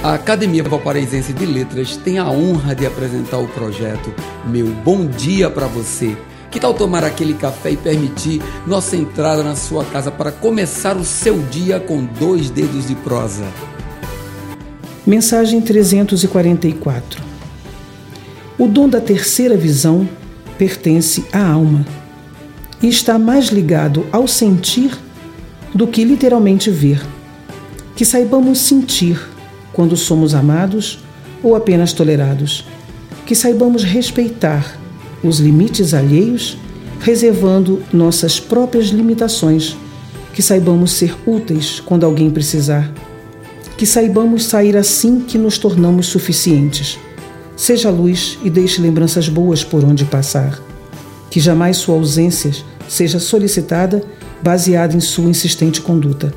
A Academia Valparaísense de Letras tem a honra de apresentar o projeto Meu Bom Dia para Você. Que tal tomar aquele café e permitir nossa entrada na sua casa para começar o seu dia com dois dedos de prosa? Mensagem 344 O dom da terceira visão pertence à alma e está mais ligado ao sentir do que literalmente ver. Que saibamos sentir quando somos amados ou apenas tolerados. Que saibamos respeitar os limites alheios, reservando nossas próprias limitações. Que saibamos ser úteis quando alguém precisar. Que saibamos sair assim que nos tornamos suficientes. Seja luz e deixe lembranças boas por onde passar. Que jamais sua ausência seja solicitada baseada em sua insistente conduta.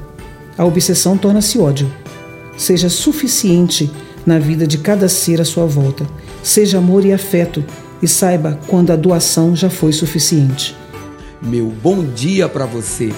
A obsessão torna-se ódio seja suficiente na vida de cada ser à sua volta. Seja amor e afeto e saiba quando a doação já foi suficiente. Meu bom dia para você